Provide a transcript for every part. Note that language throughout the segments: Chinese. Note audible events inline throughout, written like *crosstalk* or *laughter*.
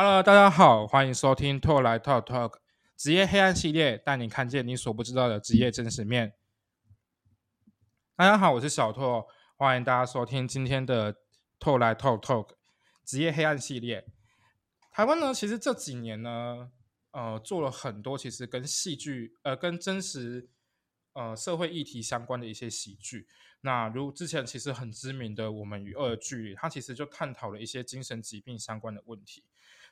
Hello，大家好，欢迎收听拓来 Talk Talk 职业黑暗系列，带你看见你所不知道的职业真实面。大家好，我是小拓，欢迎大家收听今天的拓来 Talk Talk 职业黑暗系列。台湾呢，其实这几年呢，呃，做了很多其实跟戏剧，呃，跟真实，呃，社会议题相关的一些喜剧。那如之前其实很知名的《我们与恶的距离》，它其实就探讨了一些精神疾病相关的问题。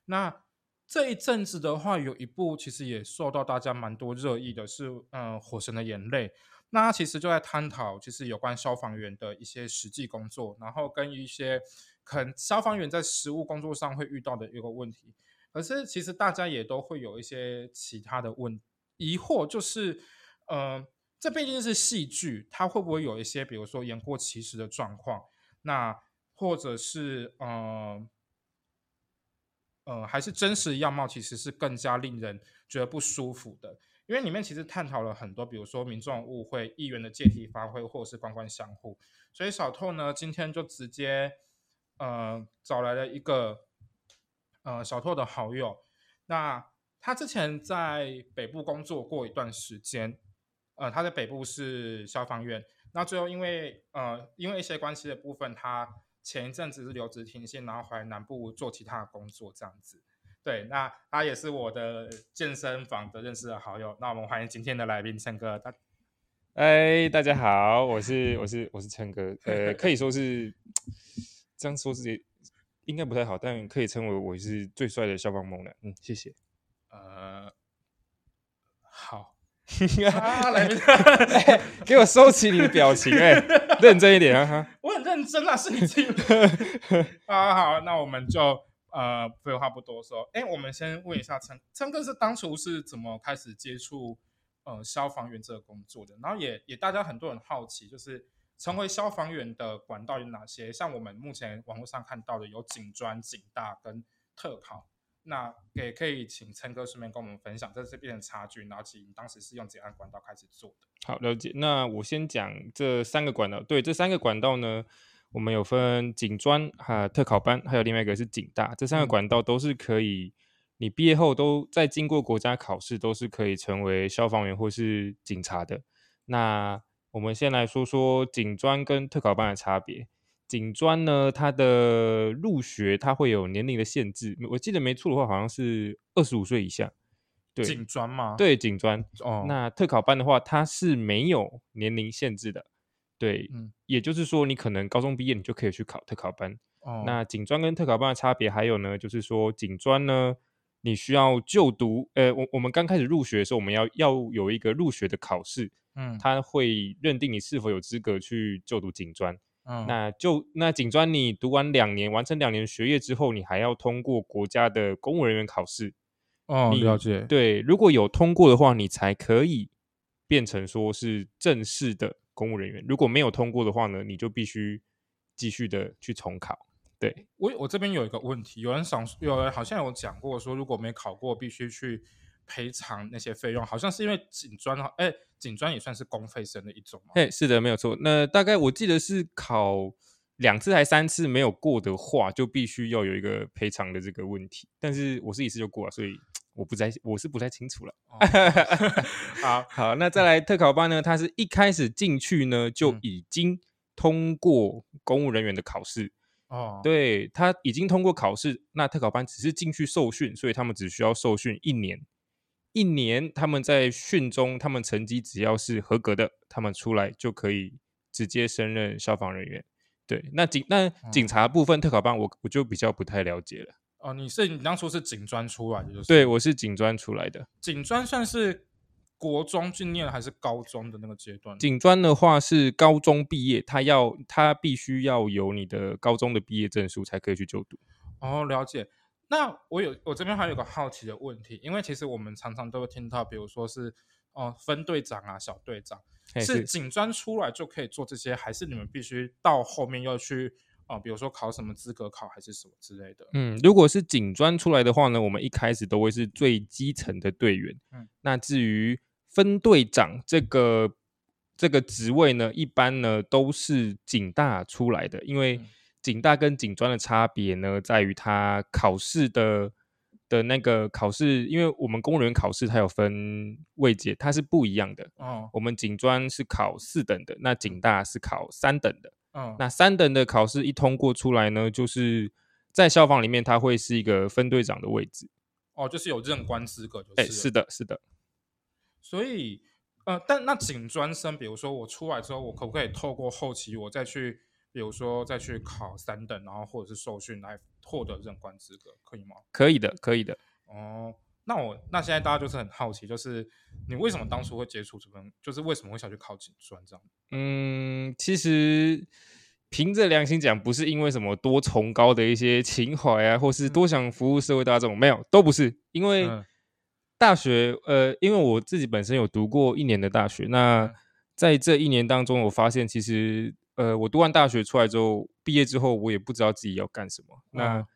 那这一阵子的话，有一部其实也受到大家蛮多热议的，是嗯《火神的眼泪》。那其实就在探讨，就是有关消防员的一些实际工作，然后跟一些可能消防员在实务工作上会遇到的一个问题。可是其实大家也都会有一些其他的问疑惑，就是呃，这毕竟是戏剧，它会不会有一些比如说言过其实的状况？那或者是呃。呃，还是真实样貌其实是更加令人觉得不舒服的，因为里面其实探讨了很多，比如说民众误会议员的借题发挥，或者是官官相护。所以小透呢，今天就直接呃找来了一个呃小透的好友，那他之前在北部工作过一段时间，呃，他在北部是消防员，那最后因为呃因为一些关系的部分，他。前一阵子是留职停薪，然后回来南部做其他的工作，这样子。对，那他也是我的健身房的认识的好友。那我们欢迎今天的来宾琛哥。他，哎，大家好，我是我是我是琛哥。呃，可以说是这样说自己应该不太好，但可以称为我是最帅的消防猛男。嗯，谢谢。呃，好。*laughs* *laughs* 来，给我收起你的表情，哎，*laughs* 认真一点啊！哈，我很认真啊，是你自己。啊，好，那我们就呃，废话不多说，哎，我们先问一下陈陈哥是当初是怎么开始接触呃消防员这个工作的？然后也也大家很多人好奇，就是成为消防员的管道有哪些？像我们目前网络上看到的有警专、警大跟特考。那也可以请琛哥顺便跟我们分享在这边的差距，然后其实当时是用怎样管道开始做的？好，了解。那我先讲这三个管道。对，这三个管道呢，我们有分警专、哈特考班，还有另外一个是警大。这三个管道都是可以，你毕业后都在经过国家考试，都是可以成为消防员或是警察的。那我们先来说说警专跟特考班的差别。警专呢，它的入学它会有年龄的限制，我记得没错的话，好像是二十五岁以下。对，警专吗？对，警专。哦，那特考班的话，它是没有年龄限制的。对，嗯，也就是说，你可能高中毕业，你就可以去考特考班。哦，那警专跟特考班的差别还有呢，就是说警专呢，你需要就读，呃，我我们刚开始入学的时候，我们要要有一个入学的考试，嗯，他会认定你是否有资格去就读警专。那就那警专，你读完两年，完成两年学业之后，你还要通过国家的公务人员考试。哦，了解。对，如果有通过的话，你才可以变成说是正式的公务人员。如果没有通过的话呢，你就必须继续的去重考。对我，我这边有一个问题，有人想，有人好像有讲过说，如果没考过，必须去。赔偿那些费用，好像是因为警专哈，哎，警专也算是公费生的一种嘛。嘿，是的，没有错。那大概我记得是考两次还三次没有过的话，就必须要有一个赔偿的这个问题。但是我是一次就过了，所以 *tsk* 我不太，我是不太清楚了。好 *laughs* 好，那再来特考班呢？他是一开始进去呢就已经通过公务人员的考试哦，对他已经通过考试，那特考班只是进去受训，所以他们只需要受训一年。一年，他们在训中，他们成绩只要是合格的，他们出来就可以直接升任消防人员。对，那警那警察部分特考班，我我就比较不太了解了。哦，你是你当初是警专出来的，就是对，我是警专出来的。警专算是国中去念还是高中的那个阶段？警专的话是高中毕业，他要他必须要有你的高中的毕业证书才可以去就读。哦，了解。那我有我这边还有个好奇的问题，因为其实我们常常都会听到，比如说是哦分队长啊、小队长，是警专出来就可以做这些，还是你们必须到后面要去啊？比如说考什么资格考还是什么之类的？嗯，如果是警专出来的话呢，我们一开始都会是最基层的队员。嗯，那至于分队长这个这个职位呢，一般呢都是警大出来的，因为。警大跟警专的差别呢，在于它考试的的那个考试，因为我们公务员考试它有分位阶，它是不一样的。哦，我们警专是考四等的，那警大是考三等的。嗯，那三等的考试一通过出来呢，就是在消防里面，它会是一个分队长的位置。哦，就是有任官资格，就是是的，是的。所以，呃，但那警专生，比如说我出来之后，我可不可以透过后期我再去，比如说再去考三等，然后或者是受训来获得任官资格，可以吗？可以的，可以的。哦，那我那现在大家就是很好奇，就是你为什么当初会接触这份，就是为什么会想去考警专这样？嗯，其实。凭着良心讲，不是因为什么多崇高的一些情怀啊，或是多想服务社会大众，没有，都不是。因为大学，呃，因为我自己本身有读过一年的大学，那在这一年当中，我发现其实，呃，我读完大学出来之后，毕业之后，我也不知道自己要干什么。那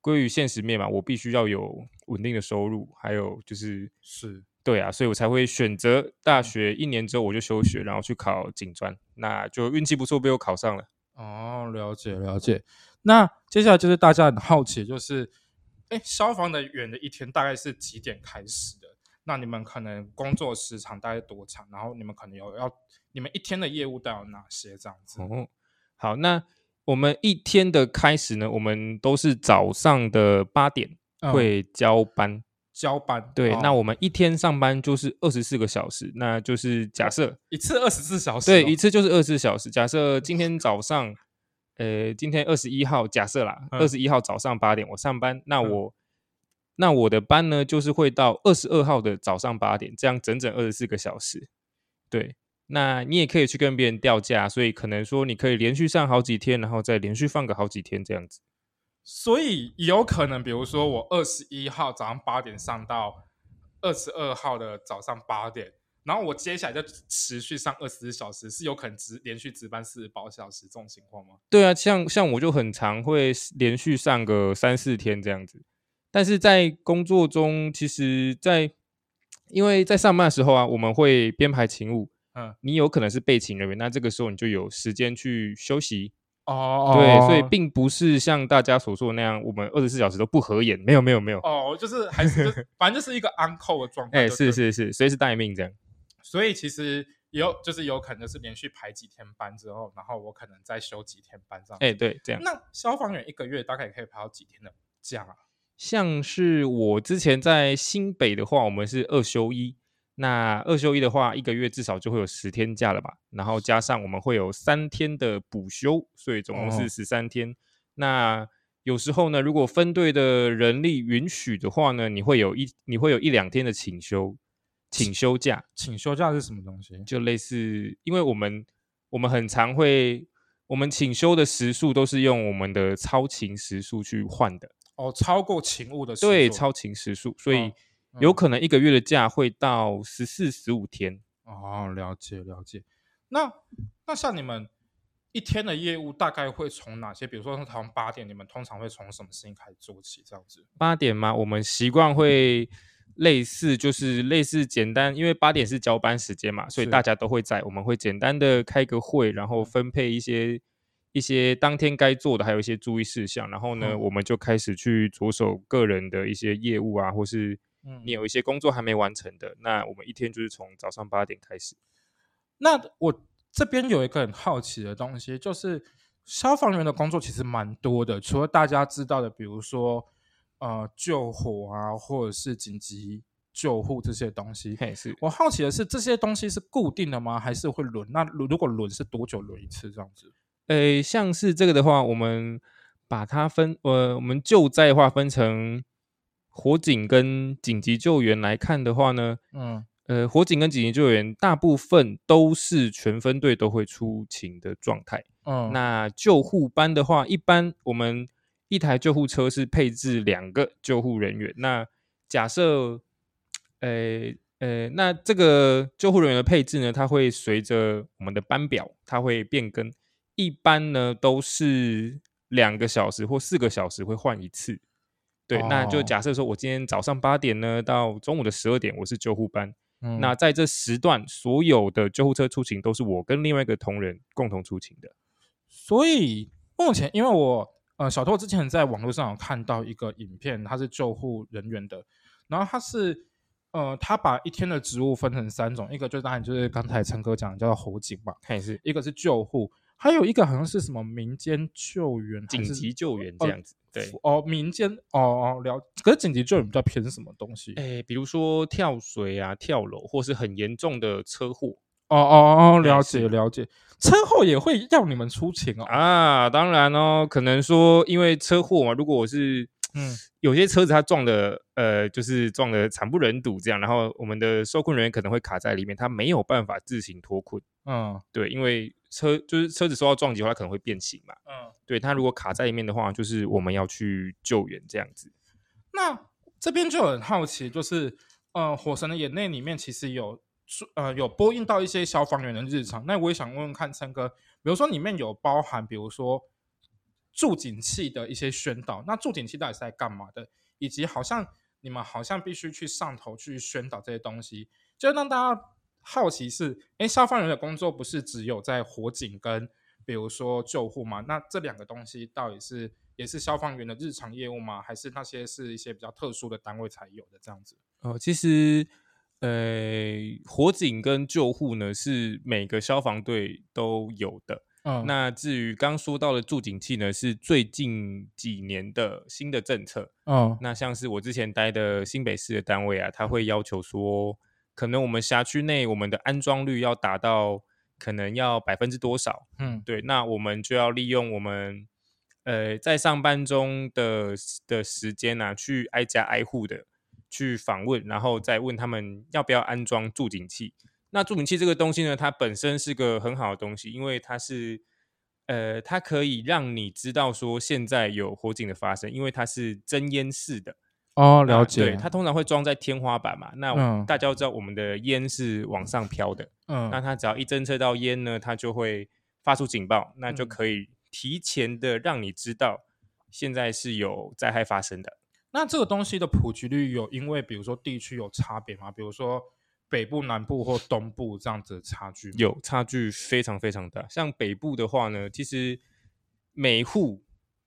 归于现实面嘛，我必须要有稳定的收入，还有就是是对啊，所以我才会选择大学一年之后我就休学，然后去考警专，那就运气不错，被我考上了。哦，了解了解。那接下来就是大家很好奇，就是，哎，消防的远的一天大概是几点开始的？那你们可能工作时长大概多长？然后你们可能有要，你们一天的业务都有哪些这样子？哦，好，那我们一天的开始呢，我们都是早上的八点会交班。交班对，那我们一天上班就是二十四个小时，那就是假设一次二十四小时，对，一次就是二十四小时。假设今天早上，呃，今天二十一号，假设啦，二十一号早上八点我上班，那我那我的班呢，就是会到二十二号的早上八点，这样整整二十四个小时。对，那你也可以去跟别人调假，所以可能说你可以连续上好几天，然后再连续放个好几天这样子。所以有可能，比如说我二十一号早上八点上到二十二号的早上八点，然后我接下来就持续上二十四小时，是有可能值连续值班四十八小时这种情况吗？对啊，像像我就很常会连续上个三四天这样子。但是在工作中，其实，在因为在上班的时候啊，我们会编排勤务，嗯，你有可能是备勤人员，那这个时候你就有时间去休息。哦，对，所以并不是像大家所说的那样，我们二十四小时都不合眼，没有，没有，没有。哦，就是还是反正就是一个 uncle 的状 *laughs* 态。哎，是是是，随时待命这样。所以其实有就是有可能是连续排几天班之后，然后我可能再休几天班这样。哎，对，这样。那消防员一个月大概可以排到几天的假啊？像是我之前在新北的话，我们是二休一。那二休一的话，一个月至少就会有十天假了吧？然后加上我们会有三天的补休，所以总共是十三天。那有时候呢，如果分队的人力允许的话呢，你会有一你会有一两天的请休，请休假。请休假是什么东西？就类似，因为我们我们很常会，我们请休的时数都是用我们的超勤时数去换的。哦，超过勤务的对超勤时数，所以。有可能一个月的假会到十四、十五天哦，了解了解。那那像你们一天的业务大概会从哪些？比如说从早上八点，你们通常会从什么事情开始做起？这样子八点吗？我们习惯会类似，就是类似简单，因为八点是交班时间嘛，所以大家都会在。我们会简单的开个会，然后分配一些一些当天该做的，还有一些注意事项。然后呢，我们就开始去着手个人的一些业务啊，或是。你有一些工作还没完成的，那我们一天就是从早上八点开始。那我这边有一个很好奇的东西，就是消防员的工作其实蛮多的，除了大家知道的，比如说呃救火啊，或者是紧急救护这些东西。是我好奇的是，这些东西是固定的吗？还是会轮？那如果轮是多久轮一次这样子？呃，像是这个的话，我们把它分呃，我们救灾划分成。火警跟紧急救援来看的话呢，嗯，呃，火警跟紧急救援大部分都是全分队都会出勤的状态。嗯，那救护班的话，一般我们一台救护车是配置两个救护人员。那假设，呃呃，那这个救护人员的配置呢，它会随着我们的班表，它会变更。一般呢都是两个小时或四个小时会换一次。对，那就假设说，我今天早上八点呢，到中午的十二点，我是救护班。那在这时段，所有的救护车出勤都是我跟另外一个同仁共同出勤的。所以目前，因为我呃，小偷之前在网络上有看到一个影片，他是救护人员的，然后他是呃，他把一天的职务分成三种，一个就当然就是刚才陈哥讲的叫做火警吧，还是一个是救护，还有一个好像是什么民间救援、紧急救援这样子。对哦，民间哦哦了，可是紧急救援比较偏什么东西？哎，比如说跳水啊、跳楼，或是很严重的车祸。哦哦哦，了解了解，车祸也会要你们出勤哦。啊，当然哦，可能说因为车祸嘛，如果我是嗯，有些车子它撞的呃，就是撞的惨不忍睹这样，然后我们的受困人员可能会卡在里面，他没有办法自行脱困。嗯，对，因为车就是车子受到撞击的话，可能会变形嘛。嗯，对它如果卡在里面的话，就是我们要去救援这样子。那这边就很好奇，就是呃，《火神的眼泪》里面其实有。呃，有播映到一些消防员的日常，那我也想问问看，琛哥，比如说里面有包含，比如说助警器的一些宣导，那助警器到底是在干嘛的？以及好像你们好像必须去上头去宣导这些东西，就让大家好奇是，哎，消防员的工作不是只有在火警跟比如说救护吗？那这两个东西到底是也是消防员的日常业务吗？还是那些是一些比较特殊的单位才有的这样子？哦，其实。呃，火警跟救护呢是每个消防队都有的。嗯，那至于刚说到的助警器呢，是最近几年的新的政策。嗯，那像是我之前待的新北市的单位啊，他会要求说，可能我们辖区内我们的安装率要达到可能要百分之多少。嗯，对，那我们就要利用我们呃在上班中的的时间呢，去挨家挨户的。去访问，然后再问他们要不要安装助警器。那助警器这个东西呢，它本身是个很好的东西，因为它是，呃，它可以让你知道说现在有火警的发生，因为它是真烟式的。哦，了解。对，它通常会装在天花板嘛。那大家都知道我们的烟是往上飘的。嗯。那它只要一侦测到烟呢，它就会发出警报，那就可以提前的让你知道现在是有灾害发生的。那这个东西的普及率有因为比如说地区有差别吗？比如说北部、南部或东部这样子的差距？有差距非常非常大。像北部的话呢，其实每户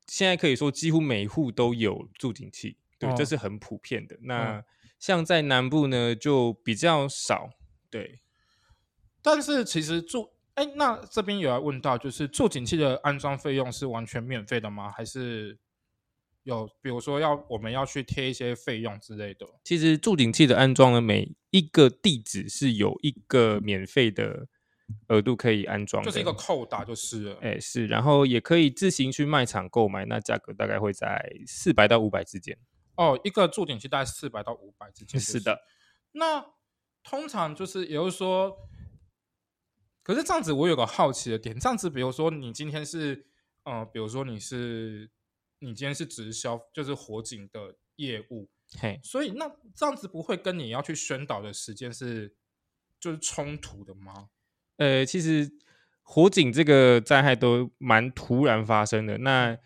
现在可以说几乎每户都有助警器，对，这是很普遍的。那像在南部呢，就比较少，对。但是其实助哎，那这边有要问到，就是助警器的安装费用是完全免费的吗？还是？有，比如说要我们要去贴一些费用之类的。其实助警器的安装呢，每一个地址是有一个免费的额度可以安装，就是一个扣打就是了。哎，是，然后也可以自行去卖场购买，那价格大概会在四百到五百之间。哦，一个助警器大概四百到五百之间。是的。那通常就是，也就是说，可是这样子我有个好奇的点，这样子，比如说你今天是，嗯，比如说你是。你今天是直销，就是火警的业务，嘿，所以那这样子不会跟你要去宣导的时间是就是冲突的吗？呃，其实火警这个灾害都蛮突然发生的。那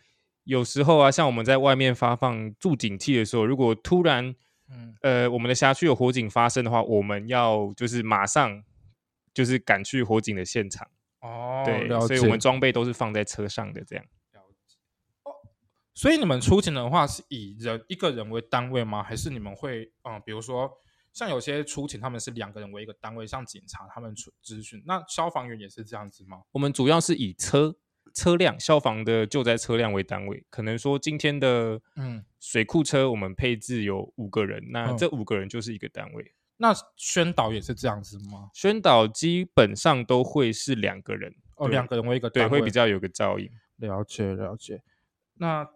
有时候啊，像我们在外面发放助警器的时候，如果突然，嗯，呃，我们的辖区有火警发生的话，我们要就是马上就是赶去火警的现场。哦，对，所以我们装备都是放在车上的这样。哦所以你们出警的话是以人一个人为单位吗？还是你们会嗯，比如说像有些出警他们是两个人为一个单位，像警察他们出咨询，那消防员也是这样子吗？我们主要是以车车辆消防的救灾车辆为单位，可能说今天的嗯水库车我们配置有五个人，那这五个人就是一个单位。那宣导也是这样子吗？宣导基本上都会是两个人哦，两个人为一个对，会比较有个照应。了解了解，那。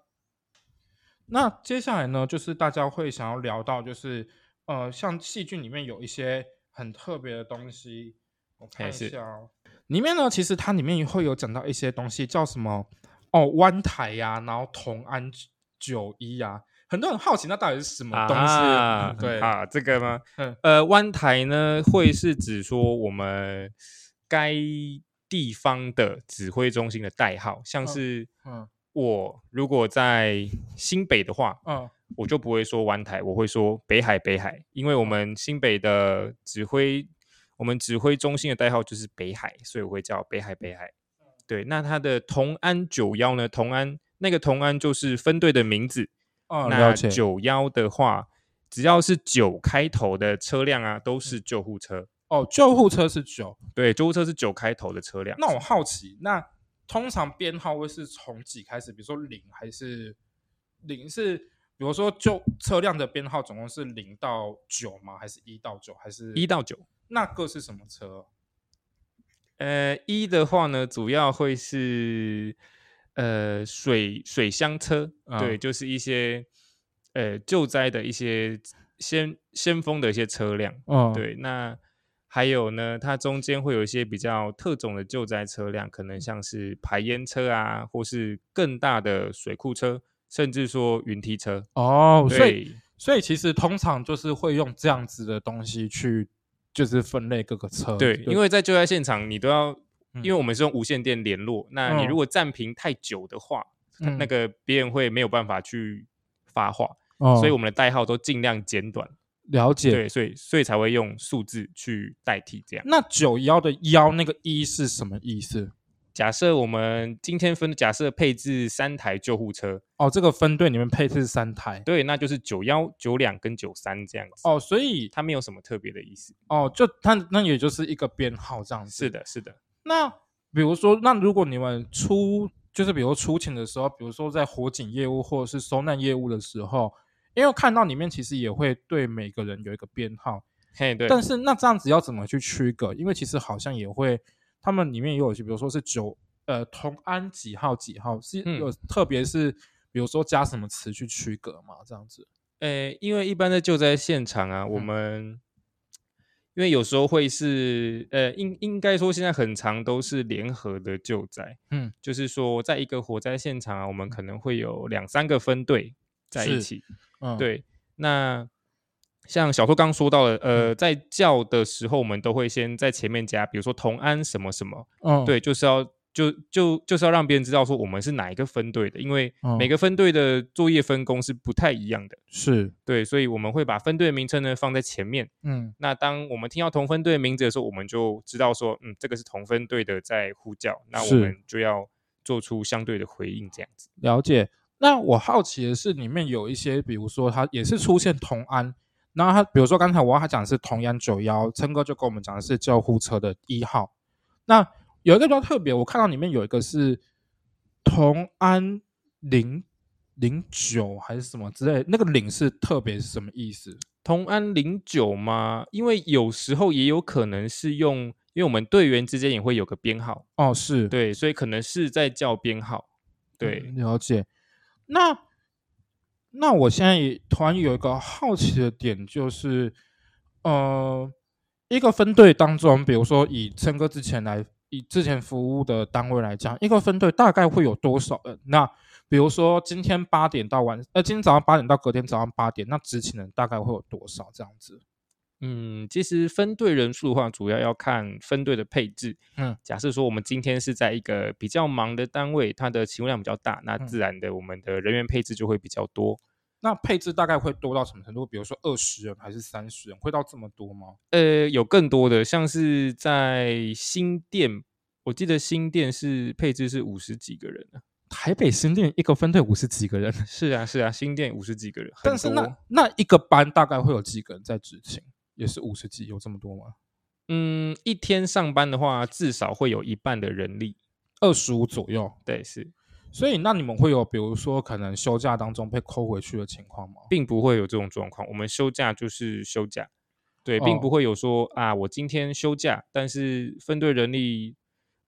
那接下来呢，就是大家会想要聊到，就是呃，像戏剧里面有一些很特别的东西，我看一下，里面呢，其实它里面会有讲到一些东西，叫什么哦，湾台呀，然后同安九一呀，很多人好奇那到底是什么东西？对啊，这个吗？嗯，呃，湾台呢，会是指说我们该地方的指挥中心的代号，像是嗯。我如果在新北的话，嗯，我就不会说湾台，我会说北海北海，因为我们新北的指挥，我们指挥中心的代号就是北海，所以我会叫北海北海。对，那它的同安九幺呢？同安那个同安就是分队的名字。哦，那九幺的话，只要是九开头的车辆啊，都是救护车。哦，救护车是九，对，救护车是九开头的车辆。那我好奇，那通常编号会是从几开始？比如说零还是零是？比如说，就车辆的编号总共是零到九吗？还是一到九？还是一到九？那个是什么车？呃，一的话呢，主要会是呃水水箱车，对，就是一些呃救灾的一些先先锋的一些车辆。哦，对，那还有呢，它中间会有一些比较特种的救灾车辆，可能像是排烟车啊，或是更大的水库车。甚至说云梯车哦，所以所以其实通常就是会用这样子的东西去，就是分类各个车。对，因为在救灾现场，你都要，因为我们是用无线电联络，那你如果暂停太久的话，那个别人会没有办法去发话，所以我们的代号都尽量简短。了解，对，所以所以才会用数字去代替这样。那九幺的幺那个一是什么意思？假设我们今天分假设配置三台救护车哦，这个分队里面配置三台，对，那就是九幺、九两跟九三这样子哦，所以它没有什么特别的意思哦，就它那也就是一个编号这样子。是的，是的。那比如说，那如果你们出就是比如出勤的时候，比如说在火警业务或者是收难业务的时候，因为看到里面其实也会对每个人有一个编号，嘿，对。但是那这样子要怎么去区隔？因为其实好像也会。他们里面也有一些，比如说是九呃同安几号几号，是有特别是比如说加什么词去区隔嘛？这样子，呃，因为一般的救灾现场啊，我们因为有时候会是呃应应该说现在很长都是联合的救灾，嗯，就是说在一个火灾现场啊，我们可能会有两三个分队在一起，嗯，对，那。像小说刚说到的，呃，在叫的时候，我们都会先在前面加，比如说同安什么什么，嗯，对，就是要就就就是要让别人知道说我们是哪一个分队的，因为每个分队的作业分工是不太一样的，是。对，所以我们会把分队名称呢放在前面，嗯，那当我们听到同分队名字的时候，我们就知道说，嗯，这个是同分队的在呼叫，那我们就要做出相对的回应，这样子。了解。那我好奇的是，里面有一些，比如说它也是出现同安。那他比如说刚才我他讲的是同安九幺，琛哥就跟我们讲的是救护车的一号。那有一个比较特别，我看到里面有一个是同安零零九还是什么之类，那个零是特别是什么意思？同安零九吗？因为有时候也有可能是用，因为我们队员之间也会有个编号哦，是对，所以可能是在叫编号。对，了解。那那我现在突然有一个好奇的点，就是，呃，一个分队当中，比如说以琛哥之前来，以之前服务的单位来讲，一个分队大概会有多少人？那比如说今天八点到晚，呃，今天早上八点到隔天早上八点，那执勤人大概会有多少？这样子？嗯，其实分队人数的话，主要要看分队的配置。嗯，假设说我们今天是在一个比较忙的单位，它的勤务量比较大，那自然的我们的人员配置就会比较多。那配置大概会多到什么程度？比如说二十人还是三十人，会到这么多吗？呃，有更多的，像是在新店，我记得新店是配置是五十几个人台北新店一个分队五十几个人，是啊是啊，新店五十几个人，但是那那一个班大概会有几个人在执勤？也是五十几，有这么多吗？嗯，一天上班的话，至少会有一半的人力，二十五左右。对，是。所以，那你们会有，比如说，可能休假当中被扣回去的情况吗？并不会有这种状况。我们休假就是休假，对，并不会有说啊，我今天休假，但是分队人力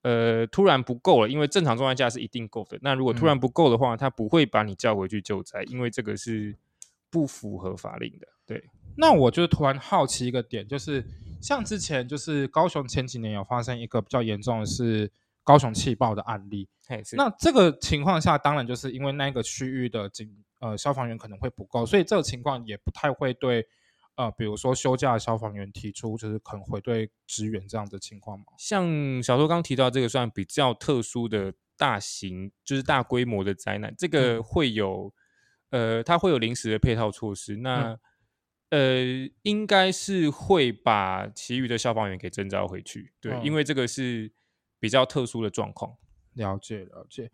呃突然不够了，因为正常状态下是一定够的。那如果突然不够的话，他不会把你叫回去救灾，因为这个是不符合法令的。对。那我就突然好奇一个点，就是像之前就是高雄前几年有发生一个比较严重的是高雄气爆的案例，那这个情况下，当然就是因为那个区域的警呃消防员可能会不够，所以这个情况也不太会对呃比如说休假的消防员提出就是可能会对支援这样的情况吗？像小周刚提到这个算比较特殊的大型就是大规模的灾难，这个会有呃它会有临时的配套措施，那。呃，应该是会把其余的消防员给征召回去，对，因为这个是比较特殊的状况。了解了解，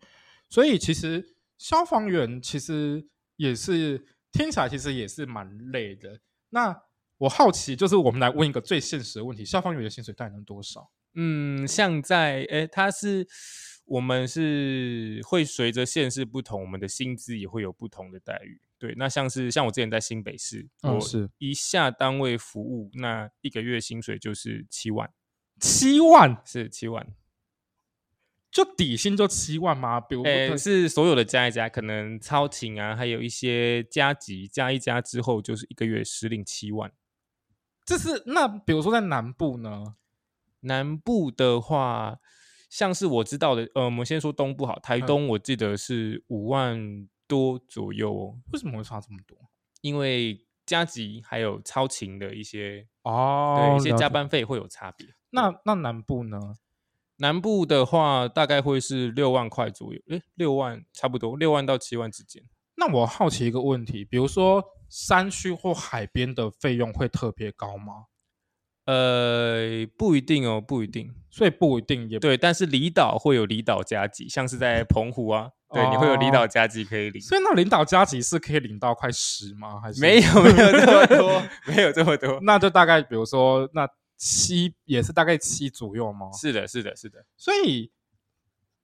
所以其实消防员其实也是听起来其实也是蛮累的。那我好奇，就是我们来问一个最现实的问题：消防员的薪水大概能多少？嗯，像在诶，他是我们是会随着县市不同，我们的薪资也会有不同的待遇。对，那像是像我之前在新北市，我是一下单位服务，那一个月薪水就是七万，七万是七万，就底薪就七万吗？比如诶，是所有的加一加，可能超勤啊，还有一些加急加一加之后，就是一个月实领七万。这是那比如说在南部呢？南部的话，像是我知道的，呃，我们先说东部好，台东我记得是五万多左右哦。为什么会差这么多？因为加急还有超勤的一些哦，对，一些加班费会有差别。那那南部呢？南部的话大概会是六万块左右，诶，六万差不多，六万到七万之间。那我好奇一个问题，比如说山区或海边的费用会特别高吗？呃，不一定哦，不一定，所以不一定也对。但是离岛会有离岛加急，像是在澎湖啊，对，你会有离岛加急可以领。所以那领导加急是可以领到快十吗？还是没有没有这么多，没有这么多。*laughs* 那就大概比如说那七也是大概七左右吗？是的，是的，是的。所以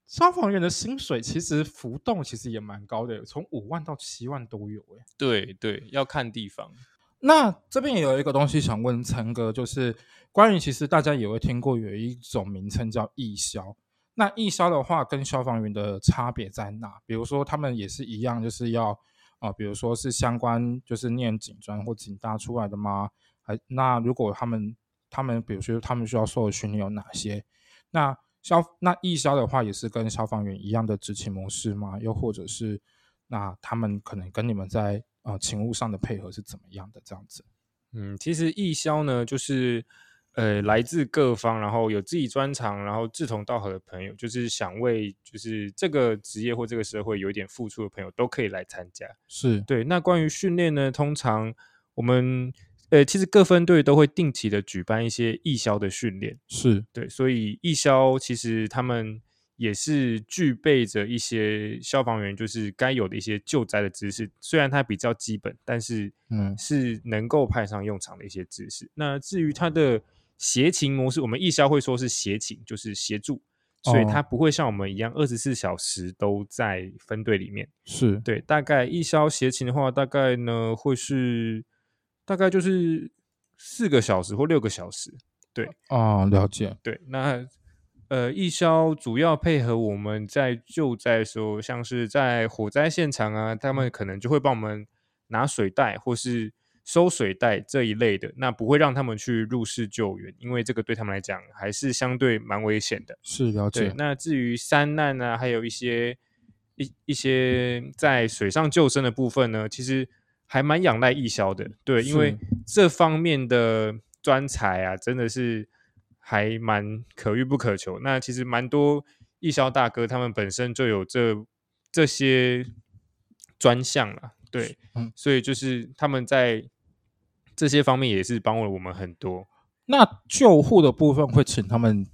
消防员的薪水其实浮动其实也蛮高的，从五万到七万都有诶。对对，要看地方。那这边也有一个东西想问陈哥，就是关于其实大家也会听过有一种名称叫义消。那义消的话，跟消防员的差别在哪？比如说他们也是一样，就是要啊，比如说是相关就是念警专或警大出来的吗？还那如果他们他们比如说他们需要受的训练有哪些？那消那义消的话，也是跟消防员一样的执勤模式吗？又或者是那他们可能跟你们在？啊，勤务上的配合是怎么样的？这样子，嗯，其实义消呢，就是呃，来自各方，然后有自己专长，然后志同道合的朋友，就是想为就是这个职业或这个社会有一点付出的朋友，都可以来参加。是对。那关于训练呢，通常我们呃，其实各分队都会定期的举办一些义消的训练。是对，所以义消其实他们。也是具备着一些消防员就是该有的一些救灾的知识，虽然它比较基本，但是嗯是能够派上用场的一些知识。那至于它的协勤模式，我们义消会说是协勤，就是协助，所以它不会像我们一样二十四小时都在分队里面。是对，大概义消协勤的话，大概呢会是大概就是四个小时或六个小时。对啊，了解。对，那。呃，义消主要配合我们在救灾的时候，像是在火灾现场啊，他们可能就会帮我们拿水袋或是收水袋这一类的，那不会让他们去入室救援，因为这个对他们来讲还是相对蛮危险的。是了解。那至于山难啊，还有一些一一些在水上救生的部分呢，其实还蛮仰赖义消的。对，因为这方面的专才啊，真的是。还蛮可遇不可求。那其实蛮多义消大哥，他们本身就有这这些专项了，对，嗯，所以就是他们在这些方面也是帮了我们很多。那救护的部分会请他们，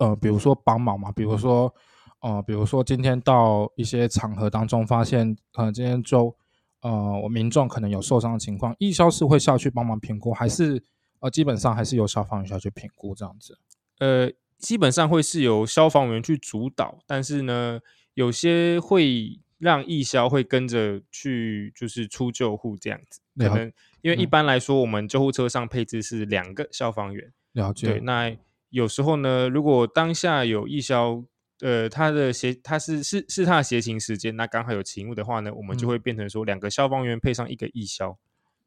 呃，比如说帮忙嘛，比如说，呃，比如说今天到一些场合当中，发现呃今天就，呃，我民众可能有受伤的情况，义消是会下去帮忙评估，还是？呃，基本上还是由消防员下去评估这样子。呃，基本上会是由消防员去主导，但是呢，有些会让义消会跟着去，就是出救护这样子。可能因为一般来说，我们救护车上配置是两个消防员。了解。对，那有时候呢，如果当下有义消，呃，他的协他是是是他的协勤时间，那刚好有勤务的话呢，我们就会变成说两个消防员配上一个义消。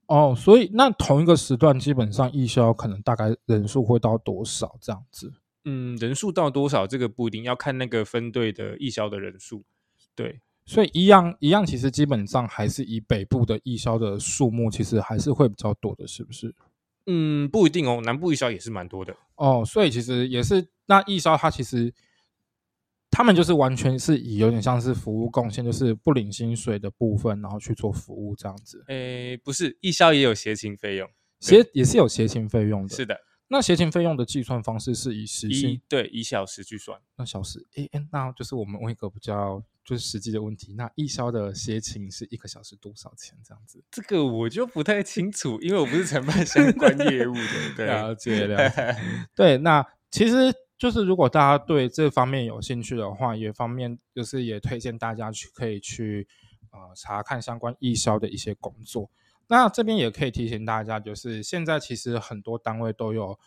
哦，所以那同一个时段，基本上义消可能大概人数会到多少这样子？嗯，人数到多少这个不一定要看那个分队的义消的人数。对，所以一样一样，其实基本上还是以北部的义消的数目，其实还是会比较多的，是不是？嗯，不一定哦，南部义消也是蛮多的哦。所以其实也是那义消，它其实。他们就是完全是以有点像是服务贡献，就是不领薪水的部分，然后去做服务这样子。诶，不是，义消也有协勤费用，协也是有协勤费用的。是的，那协勤费用的计算方式是以时薪，对，以小时去算。那小时，诶诶，那就是我们问一个比较就是实际的问题。那义消的协勤是一个小时多少钱？这样子，这个我就不太清楚，因为我不是承办相关业务的。*laughs* 对了解了解。*laughs* 对，那其实就是如果大家对这方面有兴趣的话，也方面就是也推荐大家去可以去呃查看相关义消的一些工作。那这边也可以提醒大家，就是现在其实很多单位都有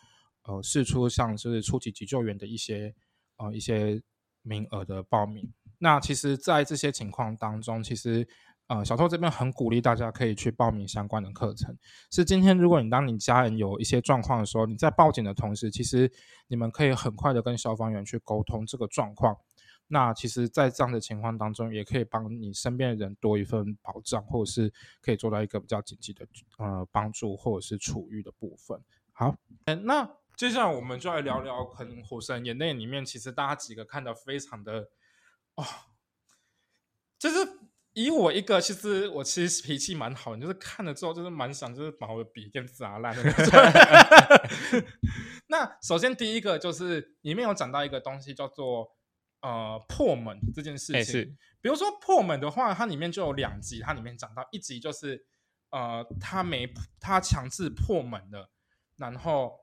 呃试出像就是初级急救员的一些呃一些名额的报名。那其实，在这些情况当中，其实呃小偷这边很鼓励大家可以去报名相关的课程。是今天如果你当你家人有一些状况的时候，你在报警的同时，其实你们可以很快的跟消防员去沟通这个状况。那其实，在这样的情况当中，也可以帮你身边的人多一份保障，或者是可以做到一个比较紧急的呃帮助，或者是处遇的部分。好，嗯那接下来我们就来聊聊，可能《火神眼泪》里面，其实大家几个看的非常的哦，就是以我一个，其实我其实脾气蛮好，就是看了之后，就是蛮想就是把我的笔给砸烂的那种。*laughs* 那首先第一个就是里面有讲到一个东西，叫做。呃，破门这件事情，比如说破门的话，它里面就有两集，它里面讲到一集就是呃，他没他强制破门了，然后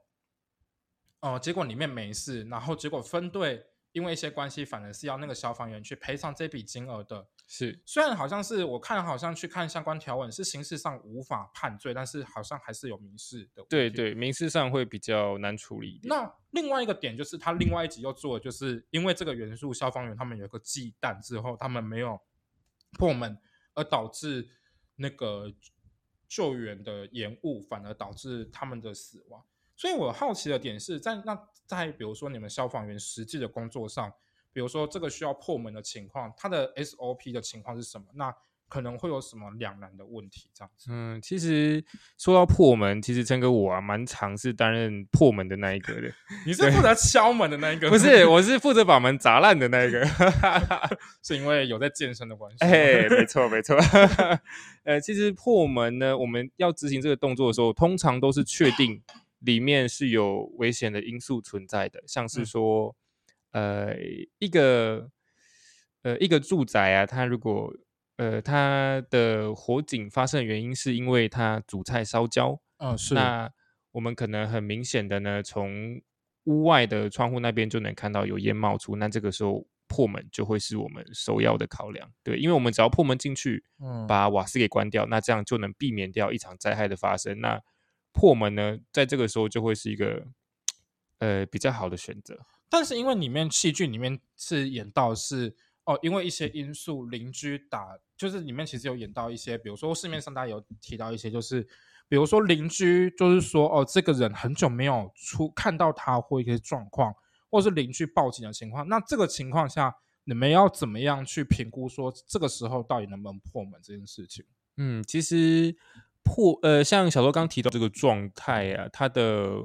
呃，结果里面没事，然后结果分队。因为一些关系，反而是要那个消防员去赔偿这笔金额的。是，虽然好像是我看，好像去看相关条文是刑事上无法判罪，但是好像还是有民事的。对对，民事上会比较难处理。那另外一个点就是，他另外一集又做，就是因为这个元素，消防员他们有一个忌惮之后，他们没有破门，而导致那个救援的延误，反而导致他们的死亡。所以我好奇的点是在那在比如说你们消防员实际的工作上，比如说这个需要破门的情况，它的 SOP 的情况是什么？那可能会有什么两难的问题？这样子。嗯，其实说到破门，其实陈哥我啊蛮尝试担任破门的那一个的。*laughs* 你是负责敲门的那一个？不是，我是负责把门砸烂的那一个。*laughs* 是因为有在健身的关系？哎，没错没错。*laughs* 呃，其实破门呢，我们要执行这个动作的时候，通常都是确定。里面是有危险的因素存在的，像是说，呃，一个呃一个住宅啊，它如果呃它的火警发生的原因是因为它煮菜烧焦，嗯，是，那我们可能很明显的呢，从屋外的窗户那边就能看到有烟冒出，那这个时候破门就会是我们首要的考量，对，因为我们只要破门进去，嗯，把瓦斯给关掉，那这样就能避免掉一场灾害的发生，那。破门呢，在这个时候就会是一个呃比较好的选择。但是因为里面戏剧里面是演到是哦，因为一些因素，邻居打就是里面其实有演到一些，比如说市面上大家有提到一些，就是比如说邻居就是说哦，这个人很久没有出看到他或一些状况，或是邻居报警的情况，那这个情况下你们要怎么样去评估说这个时候到底能不能破门这件事情？嗯，其实。破呃，像小周刚提到这个状态啊，他的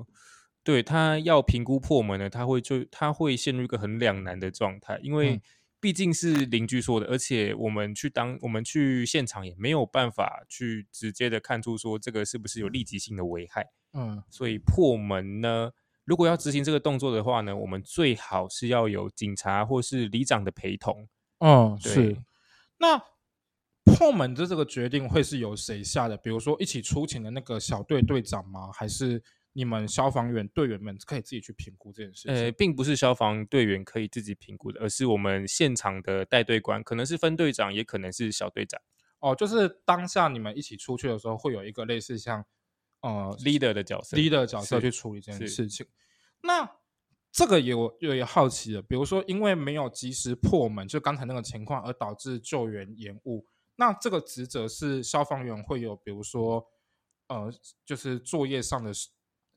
对他要评估破门呢，他会就他会陷入一个很两难的状态，因为毕竟是邻居说的，而且我们去当我们去现场也没有办法去直接的看出说这个是不是有立即性的危害，嗯，所以破门呢，如果要执行这个动作的话呢，我们最好是要有警察或是里长的陪同，嗯，是那。破门的这个决定会是由谁下的？比如说一起出勤的那个小队队长吗？还是你们消防员队员们可以自己去评估这件事情？呃，并不是消防队员可以自己评估的，而是我们现场的带队官，可能是分队长，也可能是小队长。哦，就是当下你们一起出去的时候，会有一个类似像呃 leader 的角色，leader 角色去处理这件事情。那这个有有也好奇的，比如说因为没有及时破门，就刚才那个情况，而导致救援延误。那这个职责是消防员会有，比如说，呃，就是作业上的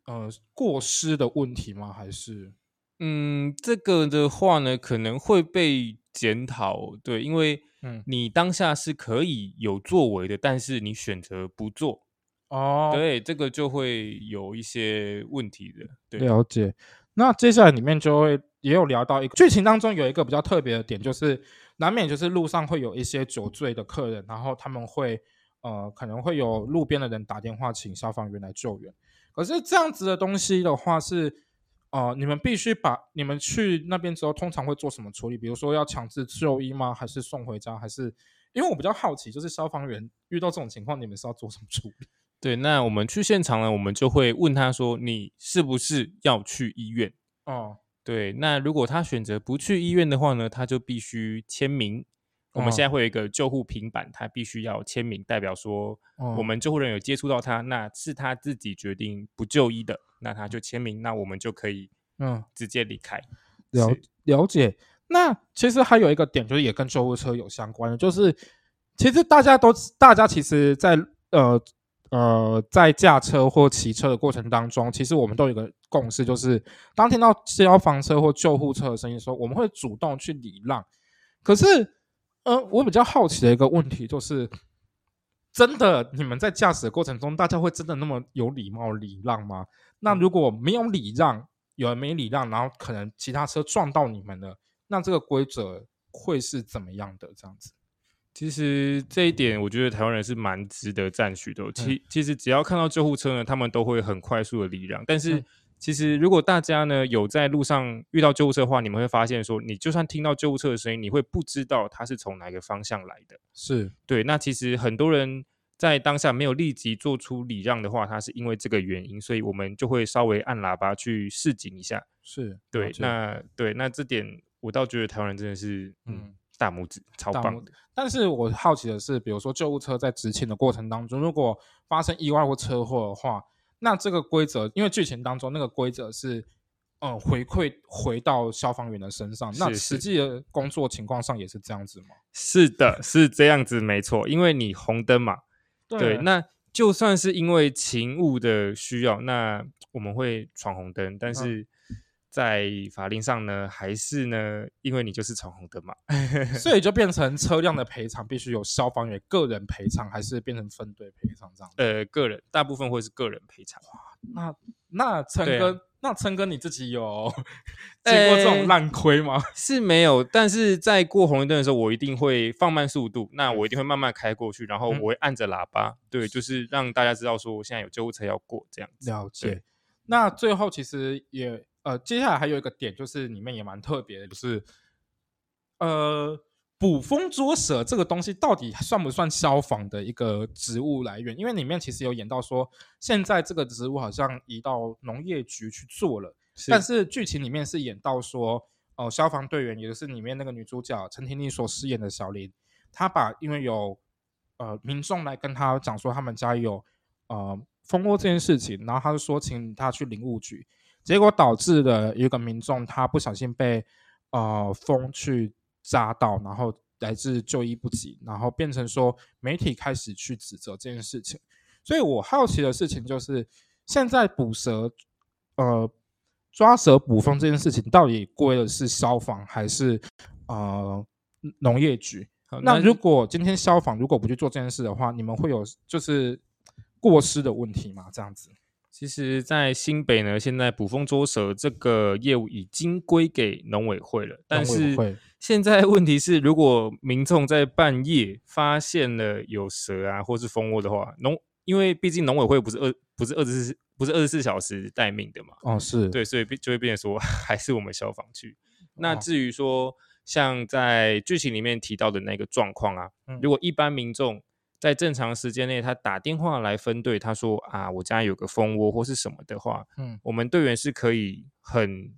呃过失的问题吗？还是，嗯，这个的话呢，可能会被检讨，对，因为嗯，你当下是可以有作为的，但是你选择不做，哦，对，这个就会有一些问题的，对，了解。那接下来里面就会也有聊到一个剧情当中有一个比较特别的点，就是。难免就是路上会有一些酒醉的客人，然后他们会呃可能会有路边的人打电话请消防员来救援。可是这样子的东西的话是哦，你们必须把你们去那边之后，通常会做什么处理？比如说要强制就医吗？还是送回家？还是因为我比较好奇，就是消防员遇到这种情况，你们是要做什么处理？*laughs* 对，那我们去现场呢，我们就会问他说：“你是不是要去医院？”哦，对，那如果他选择不去医院的话呢，他就必须签名。我们现在会有一个救护平板，他必须要签名，代表说我们救护人有接触到他，那是他自己决定不就医的，那他就签名，那我们就可以嗯直接离开。了了解。那其实还有一个点，就是也跟救护车有相关的，就是其实大家都大家其实，在呃呃在驾车或骑车的过程当中，其实我们都有一个共识，就是当听到消防车或救护车的声音的时候，我们会主动去礼让。可是。嗯，我比较好奇的一个问题就是，真的你们在驾驶的过程中，大家会真的那么有礼貌礼让吗？那如果没有礼让，有人没礼让，然后可能其他车撞到你们了，那这个规则会是怎么样的？这样子，其实这一点我觉得台湾人是蛮值得赞许的。其其实只要看到救护车呢，他们都会很快速的礼让，但是。其实，如果大家呢有在路上遇到救护车的话，你们会发现说，你就算听到救护车的声音，你会不知道它是从哪个方向来的。是对。那其实很多人在当下没有立即做出礼让的话，它是因为这个原因，所以我们就会稍微按喇叭去示警一下。是对。那对，那这点我倒觉得台湾人真的是嗯大拇指，超棒的。但是我好奇的是，比如说救护车在执勤的过程当中，如果发生意外或车祸的话。那这个规则，因为剧情当中那个规则是，呃，回馈回到消防员的身上。那实际的工作情况上也是这样子吗？是的，是这样子，没错。因为你红灯嘛，对。那就算是因为勤务的需要，那我们会闯红灯，但是。在法令上呢，还是呢？因为你就是闯红灯嘛，*laughs* 所以就变成车辆的赔偿必须有消防员个人赔偿，还是变成分队赔偿这样？呃，个人，大部分会是个人赔偿。哇那那陈哥，那陈哥你自己有 *laughs* 见过这种烂亏吗？*laughs* 是没有，但是在过红绿灯的时候，我一定会放慢速度，那我一定会慢慢开过去，然后我会按着喇叭，对，就是让大家知道说我现在有救护车要过这样子。了解。那最后其实也。呃，接下来还有一个点，就是里面也蛮特别的，就是呃，捕风捉蛇这个东西到底算不算消防的一个职务来源？因为里面其实有演到说，现在这个职务好像移到农业局去做了，但是剧情里面是演到说，哦，消防队员也就是里面那个女主角陈婷婷所饰演的小林，她把因为有呃民众来跟她讲说他们家有呃蜂窝这件事情，然后她就说请她去林务局。结果导致了一个民众，他不小心被呃风去扎到，然后来自就医不及，然后变成说媒体开始去指责这件事情。所以我好奇的事情就是，现在捕蛇、呃抓蛇捕风这件事情，到底归的是消防还是呃农业局？那如果今天消防如果不去做这件事的话，你们会有就是过失的问题吗？这样子？其实，在新北呢，现在捕风捉蛇这个业务已经归给农委会了。但是现在问题是，如果民众在半夜发现了有蛇啊，或是蜂窝的话，农因为毕竟农委会不是二不是二十四不是二十四小时待命的嘛。哦，是对，所以就会变成说，*laughs* 还是我们消防去。那至于说，像在剧情里面提到的那个状况啊，如果一般民众。在正常时间内，他打电话来分队，他说啊，我家有个蜂窝或是什么的话，嗯，我们队员是可以很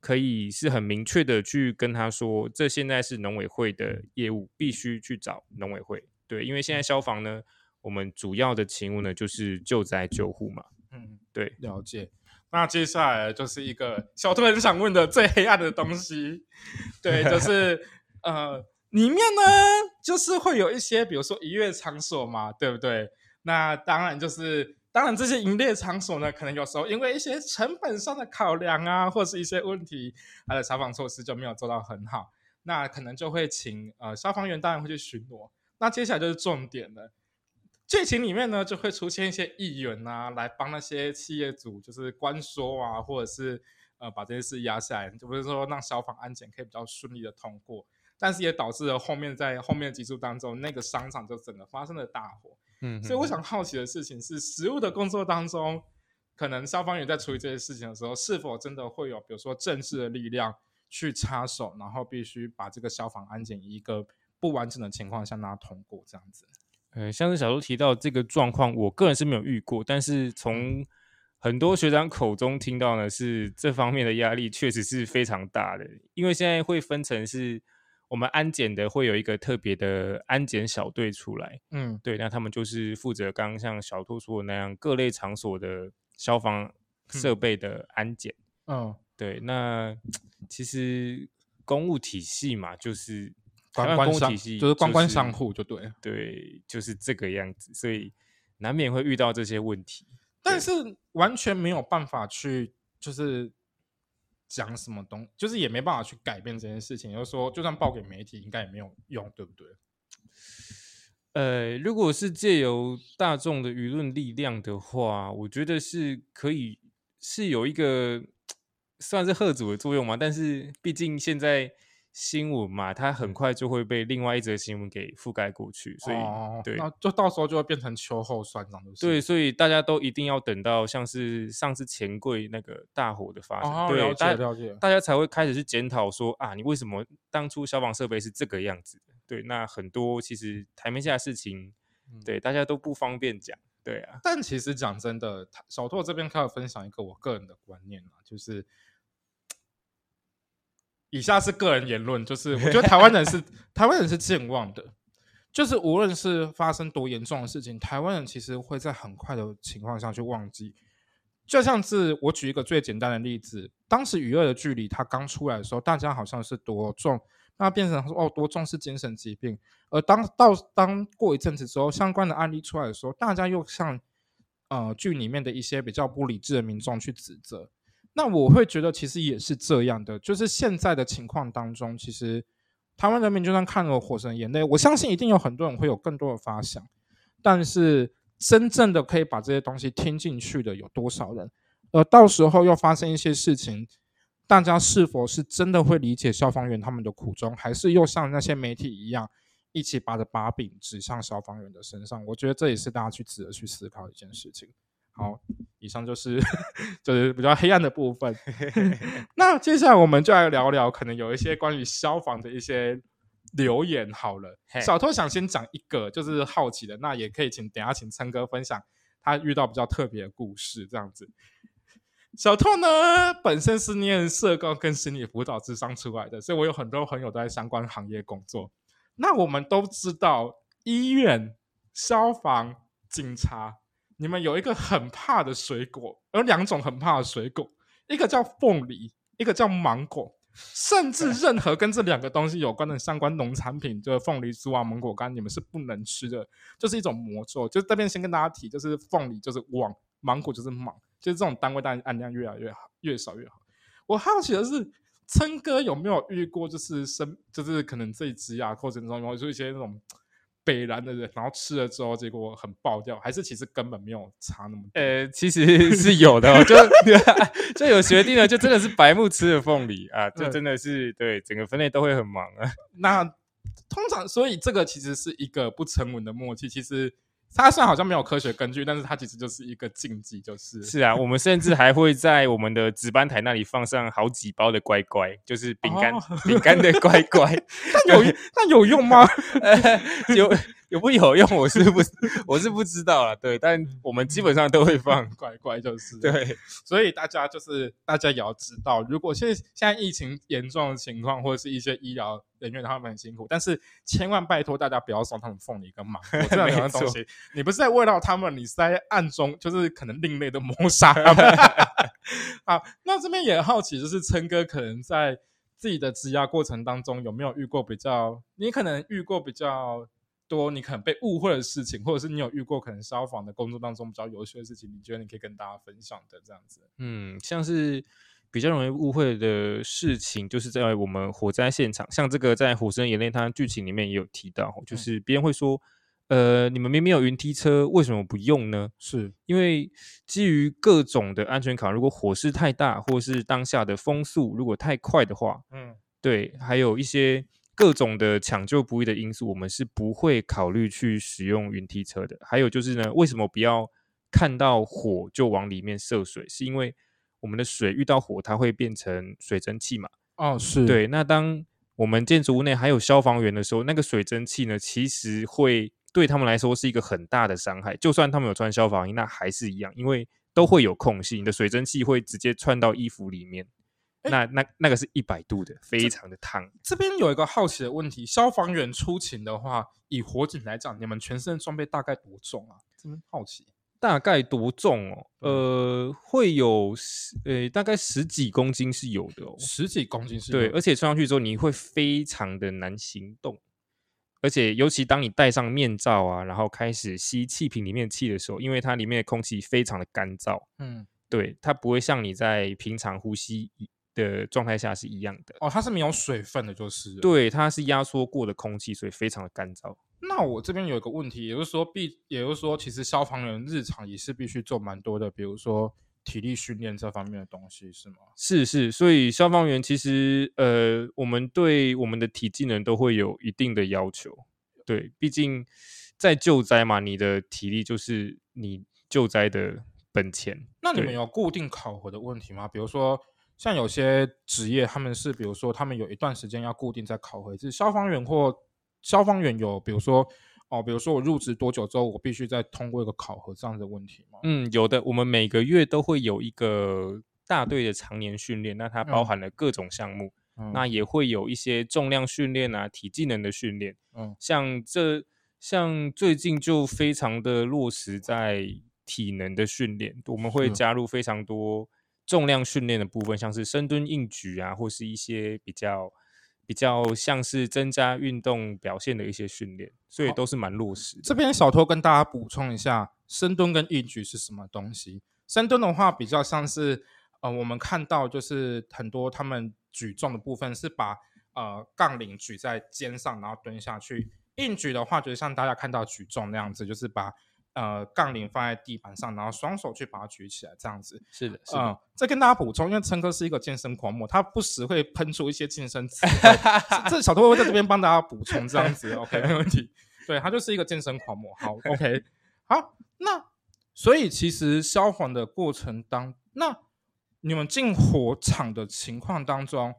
可以是很明确的去跟他说，这现在是农委会的业务，必须去找农委会。对，因为现在消防呢，我们主要的勤务呢就是救灾救护嘛。嗯，对，了解。那接下来就是一个小特很想问的最黑暗的东西，*laughs* 对，就是呃。里面呢，就是会有一些，比如说营业场所嘛，对不对？那当然就是，当然这些营业场所呢，可能有时候因为一些成本上的考量啊，或是一些问题，它的消防措施就没有做到很好，那可能就会请呃消防员当然会去巡逻。那接下来就是重点了，剧情里面呢就会出现一些议员啊，来帮那些企业主就是关说啊，或者是呃把这些事压下来，就不是说让消防安检可以比较顺利的通过。但是也导致了后面在后面的集数当中，那个商场就整个发生了大火。嗯，所以我想好奇的事情是，食物的工作当中，可能消防员在处理这些事情的时候，是否真的会有比如说正式的力量去插手，然后必须把这个消防安检一个不完整的情况下让它通过这样子？呃，像是小周提到这个状况，我个人是没有遇过，但是从很多学长口中听到呢，是这方面的压力确实是非常大的，因为现在会分成是。我们安检的会有一个特别的安检小队出来，嗯，对，那他们就是负责刚刚像小兔说的那样各类场所的消防设备的安检，嗯，对，那其实公务体系嘛，就是关关体系，就是关关商户，就对，对，就是这个样子，所以难免会遇到这些问题，但是完全没有办法去，就是。讲什么东，就是也没办法去改变这件事情。就是说，就算报给媒体，应该也没有用，对不对？呃，如果是借由大众的舆论力量的话，我觉得是可以，是有一个 *tsk* 算是贺主的作用嘛。但是，毕竟现在。新闻嘛，它很快就会被另外一则新闻给覆盖过去，所以对，那就到时候就会变成秋后算账。对，所以大家都一定要等到像是上次钱柜那个大火的发生，对，大家大家才会开始去检讨说啊，你为什么当初消防设备是这个样子？对，那很多其实台面下的事情，对，大家都不方便讲，对啊。但其实讲真的，小拓这边开始分享一个我个人的观念嘛，就是。以下是个人言论，就是我觉得台湾人是 *laughs* 台湾人是健忘的，就是无论是发生多严重的事情，台湾人其实会在很快的情况下去忘记。就像是我举一个最简单的例子，当时与恶的距离它刚出来的时候，大家好像是多重，那变成说哦多重视精神疾病，而当到当过一阵子之后，相关的案例出来的时候，大家又像呃剧里面的一些比较不理智的民众去指责。那我会觉得其实也是这样的，就是现在的情况当中，其实台湾人民就算看了《火神眼泪》，我相信一定有很多人会有更多的发想，但是真正的可以把这些东西听进去的有多少人？而到时候又发生一些事情，大家是否是真的会理解消防员他们的苦衷，还是又像那些媒体一样，一起把的把柄指向消防员的身上？我觉得这也是大家去值得去思考一件事情。好，以上就是 *laughs* 就是比较黑暗的部分。*laughs* 那接下来我们就来聊聊，可能有一些关于消防的一些留言。好了，小偷想先讲一个，就是好奇的，那也可以请等下请琛哥分享他遇到比较特别的故事。这样子，小偷呢本身是念社工跟心理辅导智商出来的，所以我有很多朋友都在相关行业工作。那我们都知道，医院、消防、警察。你们有一个很怕的水果，有两种很怕的水果，一个叫凤梨，一个叫芒果，甚至任何跟这两个东西有关的相关农产品，就是凤梨酥啊、芒果干，你们是不能吃的，就是一种魔咒。就这边先跟大家提，就是凤梨就是旺，芒果就是莽，就是这种单位但按量越来越好，越少越好。我好奇的是，琛哥有没有遇过，就是生，就是可能这一只啊过程中有就一些那种。北然的人，然后吃了之后，结果很爆掉，还是其实根本没有差那么多。呃，其实是有的，就 *laughs* 就有学弟呢，就真的是白木吃的凤梨啊，就真的是对整个分类都会很忙啊。那通常，所以这个其实是一个不成文的默契，其实。它虽然好像没有科学根据，但是它其实就是一个禁忌，就是是啊，我们甚至还会在我们的值班台那里放上好几包的乖乖，就是饼干饼干的乖乖，*laughs* 那有那有用吗？*laughs* 有。有不有用？我是不，我是不知道了。对，但我们基本上都会放乖乖，就是对。所以大家就是大家也要知道，如果现在现在疫情严重的情况，或者是一些医疗人员他们很辛苦，但是千万拜托大家不要送他们凤梨跟芒果 *laughs* 这样的东西。你不是在为了他们，你是在暗中就是可能另类的谋杀他们。*laughs* 好，那这边也好奇，就是琛哥可能在自己的质押过程当中有没有遇过比较，你可能遇过比较。多你可能被误会的事情，或者是你有遇过可能消防的工作当中比较有趣的事情，你觉得你可以跟大家分享的这样子？嗯，像是比较容易误会的事情，就是在我们火灾现场，像这个在《火神眼泪》它剧情里面也有提到，就是别人会说，呃，你们明明有云梯车，为什么不用呢？是因为基于各种的安全考如果火势太大，或是当下的风速如果太快的话，嗯，对，还有一些。各种的抢救不易的因素，我们是不会考虑去使用云梯车的。还有就是呢，为什么不要看到火就往里面射水，是因为我们的水遇到火，它会变成水蒸气嘛？哦，是对。那当我们建筑物内还有消防员的时候，那个水蒸气呢，其实会对他们来说是一个很大的伤害。就算他们有穿消防衣，那还是一样，因为都会有空隙，你的水蒸气会直接窜到衣服里面。那那那个是一百度的，非常的烫。这边有一个好奇的问题：消防员出勤的话，以火警来讲，你们全身的装备大概多重啊？这边好奇，大概多重哦？呃，会有十呃，大概十几公斤是有的哦。十几公斤是对，而且穿上去之后你会非常的难行动，而且尤其当你戴上面罩啊，然后开始吸气瓶里面气的时候，因为它里面的空气非常的干燥，嗯，对，它不会像你在平常呼吸。的状态下是一样的哦，它是没有水分的，就是对，它是压缩过的空气，所以非常的干燥。那我这边有一个问题，也就是说，必也就是说，其实消防员日常也是必须做蛮多的，比如说体力训练这方面的东西，是吗？是是，所以消防员其实呃，我们对我们的体技能都会有一定的要求。对，毕竟在救灾嘛，你的体力就是你救灾的本钱。那你们有固定考核的问题吗？比如说。像有些职业，他们是比如说，他们有一段时间要固定在考核，是消防员或消防员有，比如说哦，比如说我入职多久之后，我必须再通过一个考核这样的问题吗？嗯，有的，我们每个月都会有一个大队的常年训练，那它包含了各种项目，那也会有一些重量训练啊、体技能的训练。嗯，像这像最近就非常的落实在体能的训练，我们会加入非常多。重量训练的部分，像是深蹲、硬举啊，或是一些比较比较像是增加运动表现的一些训练，所以都是蛮落实。这边小偷跟大家补充一下，深蹲跟硬举是什么东西？深蹲的话，比较像是呃，我们看到就是很多他们举重的部分是把呃杠铃举在肩上，然后蹲下去。硬举的话，就是像大家看到举重那样子，就是把。呃，杠铃放在地板上，然后双手去把它举起来，这样子。是的，嗯，再跟大家补充，因为陈哥是一个健身狂魔，他不时会喷出一些健身词。*laughs* 这小偷会在这边帮大家补充，这样子，OK，没问题。对他就是一个健身狂魔。好，OK，*laughs* 好，那所以其实消防的过程当，那你们进火场的情况当中。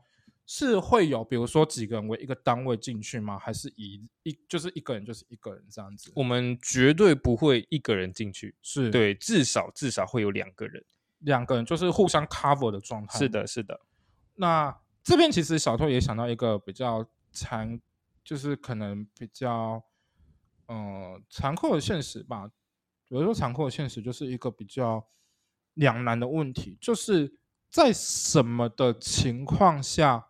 是会有，比如说几个人为一个单位进去吗？还是以一就是一个人就是一个人这样子？我们绝对不会一个人进去，是对，至少至少会有两个人，两个人就是互相 cover 的状态。是的，是的。那这边其实小偷也想到一个比较残，就是可能比较呃残酷的现实吧。比如说残酷的现实就是一个比较两难的问题，就是在什么的情况下？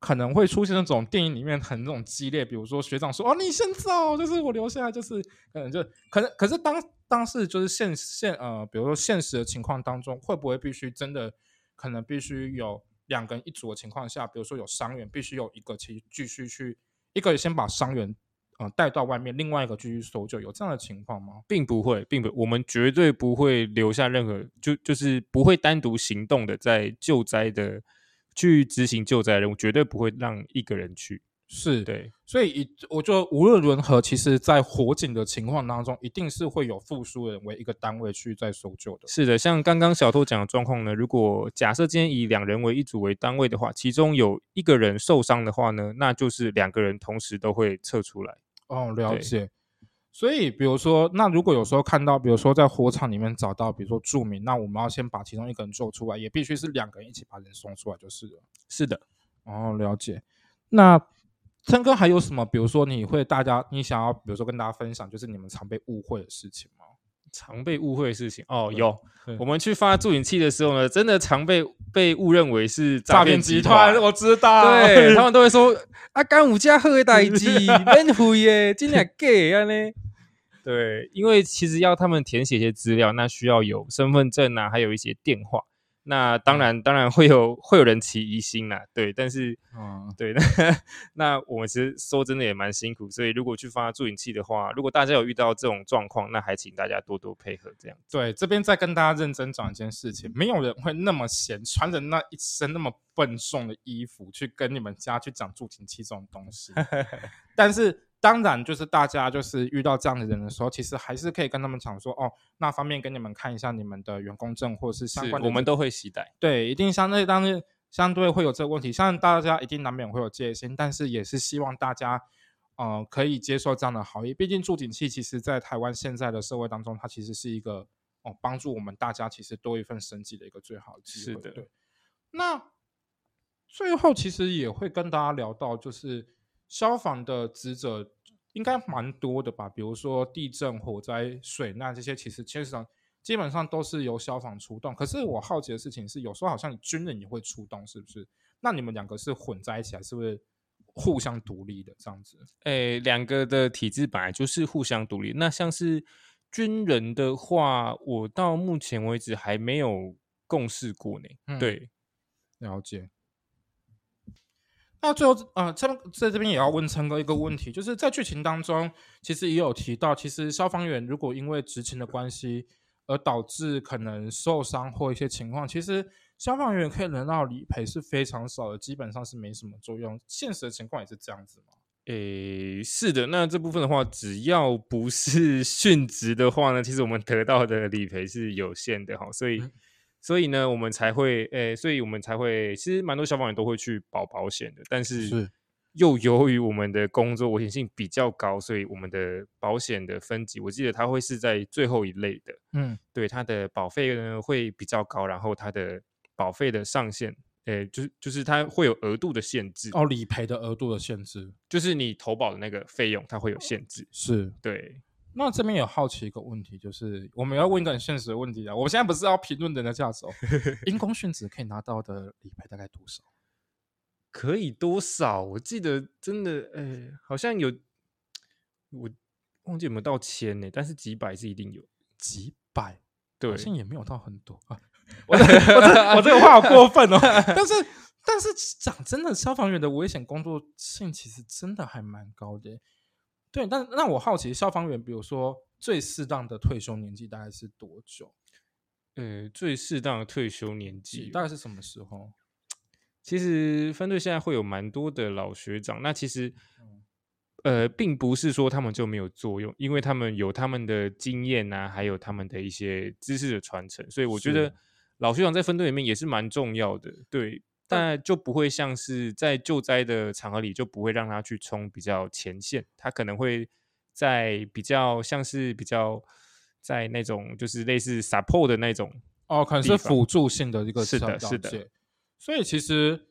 可能会出现那种电影里面很那种激烈，比如说学长说：“哦，你先走，就是我留下来，就是可能就可能，可是当当时就是现现呃，比如说现实的情况当中，会不会必须真的可能必须有两个人一组的情况下，比如说有伤员，必须有一个去继续去一个先把伤员呃带到外面，另外一个继续搜救，有这样的情况吗？并不会，并不，我们绝对不会留下任何，就就是不会单独行动的在救灾的。去执行救灾任务，绝对不会让一个人去。是对，所以我觉得无论如何，其实，在火警的情况当中，一定是会有复数人为一个单位去在搜救的。是的，像刚刚小偷讲的状况呢，如果假设今天以两人为一组为单位的话，其中有一个人受伤的话呢，那就是两个人同时都会撤出来。哦，了解。所以，比如说，那如果有时候看到，比如说在火场里面找到，比如说著名，那我们要先把其中一个人救出来，也必须是两个人一起把人送出来，就是了。是的，哦，了解。那琛哥还有什么？比如说，你会大家，你想要，比如说跟大家分享，就是你们常被误会的事情吗？常被误会的事情哦，有。我们去发助引器的时候呢，真的常被被误认为是诈骗集团。我知道，*laughs* 对他们都会说啊，干五家好的代机，*laughs* 免费耶，今天给啊呢。对，因为其实要他们填写一些资料，那需要有身份证啊，还有一些电话。那当然，当然会有会有人起疑心啦，对，但是，嗯，对，*laughs* 那那我们其实说真的也蛮辛苦，所以如果去发助引器的话，如果大家有遇到这种状况，那还请大家多多配合，这样。对，这边再跟大家认真讲一件事情，没有人会那么闲，穿着那一身那么笨重的衣服去跟你们家去讲助引器这种东西，*laughs* 但是。当然，就是大家就是遇到这样的人的时候，其实还是可以跟他们讲说，哦，那方便跟你们看一下你们的员工证或者是相关的，我们都会携带。对，一定相对当然相对会有这个问题，像大家一定难免会有戒心，但是也是希望大家，呃，可以接受这样的好意。毕竟助警器其实在台湾现在的社会当中，它其实是一个哦，帮助我们大家其实多一份生计的一个最好的机会。是的，对。那最后其实也会跟大家聊到，就是。消防的职责应该蛮多的吧？比如说地震、火灾、水难这些，其实其实上基本上都是由消防出动。可是我好奇的事情是，有时候好像军人也会出动，是不是？那你们两个是混在一起，还是不是互相独立的这样子？诶，两个的体制本来就是互相独立。那像是军人的话，我到目前为止还没有共事过呢。对，了解。那最后，呃，这在这边也要问陈哥一个问题，就是在剧情当中，其实也有提到，其实消防员如果因为执勤的关系而导致可能受伤或一些情况，其实消防员可以得到理赔是非常少的，基本上是没什么作用。现实的情况也是这样子吗？诶，是的。那这部分的话，只要不是殉职的话呢，其实我们得到的理赔是有限的哈，所以。所以呢，我们才会诶，所以我们才会，其实蛮多消防员都会去保保险的，但是又由于我们的工作危险性比较高，所以我们的保险的分级，我记得它会是在最后一类的，嗯，对，它的保费呢会比较高，然后它的保费的上限，诶，就是就是它会有额度的限制哦，理赔的额度的限制，就是你投保的那个费用它会有限制，是。对。那这边有好奇一个问题，就是我们要问一个很现实的问题啊。我们现在不是要评论人的价值哦，因公殉职可以拿到的理赔大概多少？可以多少？我记得真的，哎，好像有，我忘记有没有到千呢？但是几百是一定有，几百，对，好像也没有到很多啊。*laughs* 我我我这个话好过分哦。*laughs* 但是但是讲真的，消防员的危险工作性其实真的还蛮高的。对，但那我好奇，消防员，比如说最适当的退休年纪大概是多久？呃，最适当的退休年纪大概是什么时候？其实分队现在会有蛮多的老学长，那其实呃，并不是说他们就没有作用，因为他们有他们的经验啊，还有他们的一些知识的传承，所以我觉得老学长在分队里面也是蛮重要的。对。但就不会像是在救灾的场合里，就不会让他去冲比较前线，他可能会在比较像是比较在那种就是类似 support 的那种哦，可能是辅助性的一个是的，是的。所以其实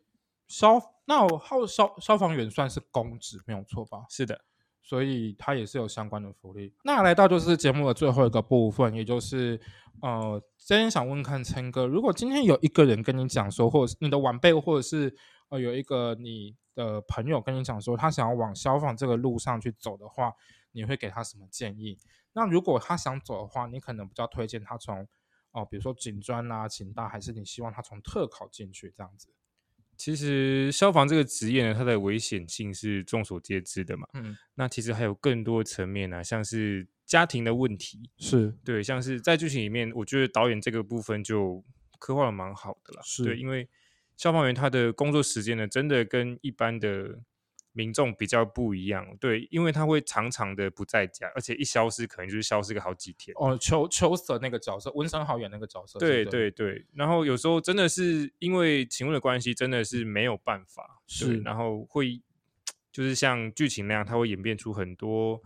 消那号消消防员算是公职没有错吧？是的。所以它也是有相关的福利。那来到就是节目的最后一个部分，也就是呃，今天想问看琛哥，如果今天有一个人跟你讲说，或者是你的晚辈，或者是呃有一个你的朋友跟你讲说，他想要往消防这个路上去走的话，你会给他什么建议？那如果他想走的话，你可能比较推荐他从哦，比如说警专啊、警大，还是你希望他从特考进去这样子？其实消防这个职业呢，它的危险性是众所皆知的嘛。嗯，那其实还有更多层面呢，像是家庭的问题，是对，像是在剧情里面，我觉得导演这个部分就刻画的蛮好的啦。是对，因为消防员他的工作时间呢，真的跟一般的。民众比较不一样，对，因为他会常常的不在家，而且一消失可能就是消失个好几天。哦，秋秋色那个角色，温升豪演那个角色，对对对。然后有时候真的是因为情问的关系，真的是没有办法。是，然后会 *tsk* 就是像剧情那样，它会演变出很多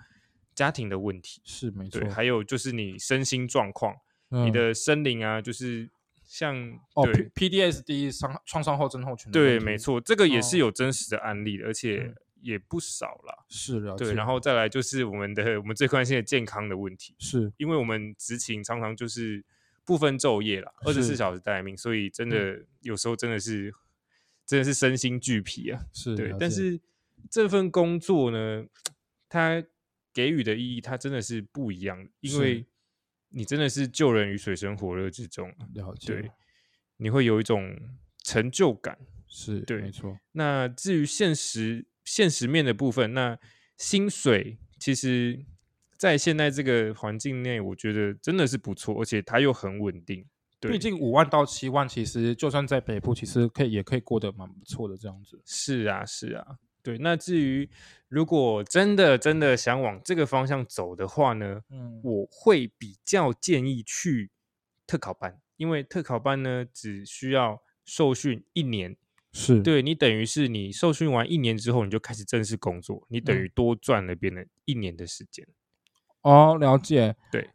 家庭的问题。是没错。还有就是你身心状况，你的身灵啊，就是像哦，P D S D 伤创伤后症候群。对，没错，这个也是有真实的案例的，而且。也不少了，是的，对，然后再来就是我们的我们最关心的健康的问题，是因为我们执勤常常就是不分昼夜啦，二十四小时待命，所以真的有时候真的是真的是身心俱疲啊，是对，但是这份工作呢，它给予的意义，它真的是不一样，因为你真的是救人于水深火热之中，了解，对，你会有一种成就感，是对，没错。那至于现实。现实面的部分，那薪水其实，在现在这个环境内，我觉得真的是不错，而且它又很稳定。毕竟五万到七万，其实就算在北部，其实可以也可以过得蛮不错的这样子。是啊，是啊，对，那至于如果真的真的想往这个方向走的话呢，嗯，我会比较建议去特考班，因为特考班呢只需要受训一年，是对你等于是你受训完一年之后你就开始正式工作，你等于多赚了别人一年的时间。哦，了解。对，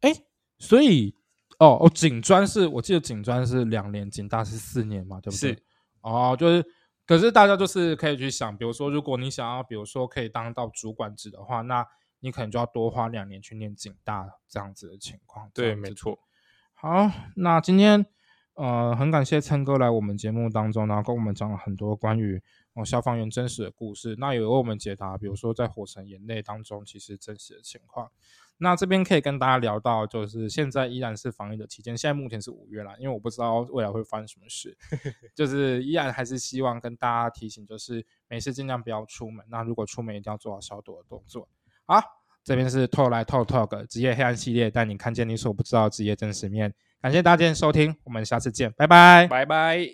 哎，所以哦哦，警专是我记得警专是两年，警大是四年嘛，对不对？是。哦，就是。可是大家就是可以去想，比如说，如果你想要，比如说可以当到主管职的话，那你可能就要多花两年去念警大这样子的情况。对，没错。好，那今天呃，很感谢琛哥来我们节目当中，然后跟我们讲了很多关于哦消防员真实的故事，那也为我们解答，比如说在火神眼泪当中其实真实的情况。那这边可以跟大家聊到，就是现在依然是防疫的期间，现在目前是五月啦，因为我不知道未来会发生什么事，*laughs* 就是依然还是希望跟大家提醒，就是没事尽量不要出门。那如果出门一定要做好消毒的动作。好，这边是透来透 talk 职业黑暗系列，带你看见你所不知道职业真实面。感谢大家今天收听，我们下次见，拜拜，拜拜。